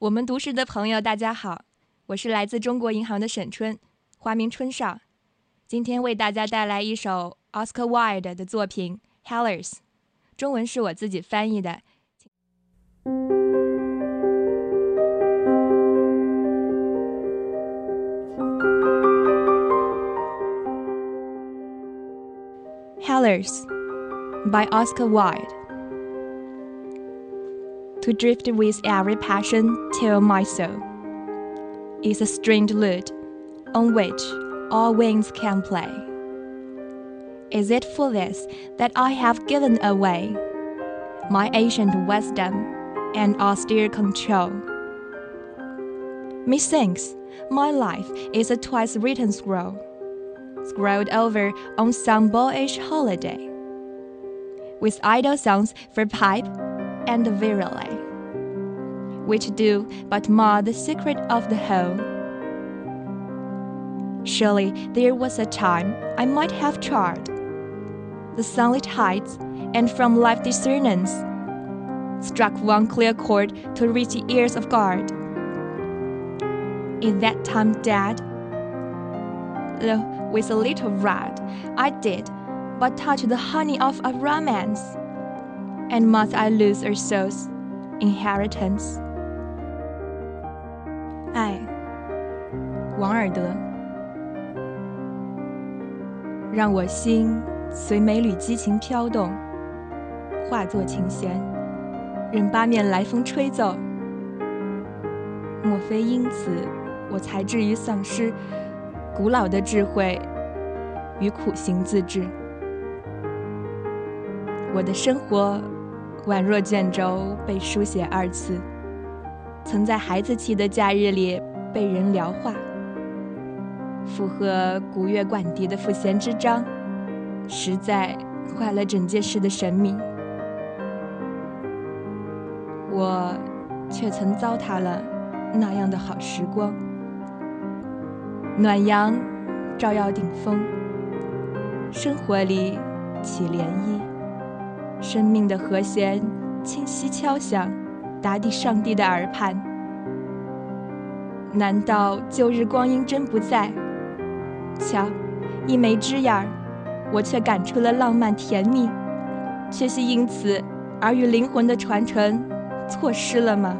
我们读诗的朋友，大家好，我是来自中国银行的沈春，花名春少，今天为大家带来一首 Oscar Wilde 的作品《Hellers》，中文是我自己翻译的。Hellers by Oscar Wilde to drift with every passion till my soul is a stringed lute on which all winds can play. Is it for this that I have given away my ancient wisdom and austere control? Methinks my life is a twice written scroll, scrolled over on some boyish holiday, with idle songs for pipe and virelay, which do but mar the secret of the whole. Surely there was a time I might have trod the sunlit heights, and from life discernance struck one clear chord to reach the ears of God. In that time dead? Though with a little rod I did but touch the honey of a romance and must I lose our souls' inheritance？爱，王尔德。让我心随每缕激情飘动，化作琴弦，任八面来风吹奏。莫非因此我才至于丧失古老的智慧与苦行自制？我的生活。宛若卷轴被书写二次，曾在孩子气的假日里被人聊话，附和古乐管笛的赋闲之章，实在坏了整件事的神秘。我却曾糟蹋了那样的好时光。暖阳照耀顶峰，生活里起涟漪。生命的和弦清晰敲响，打底上帝的耳畔。难道旧日光阴真不在？瞧，一枚枝芽儿，我却感出了浪漫甜蜜，却是因此而与灵魂的传承错失了吗？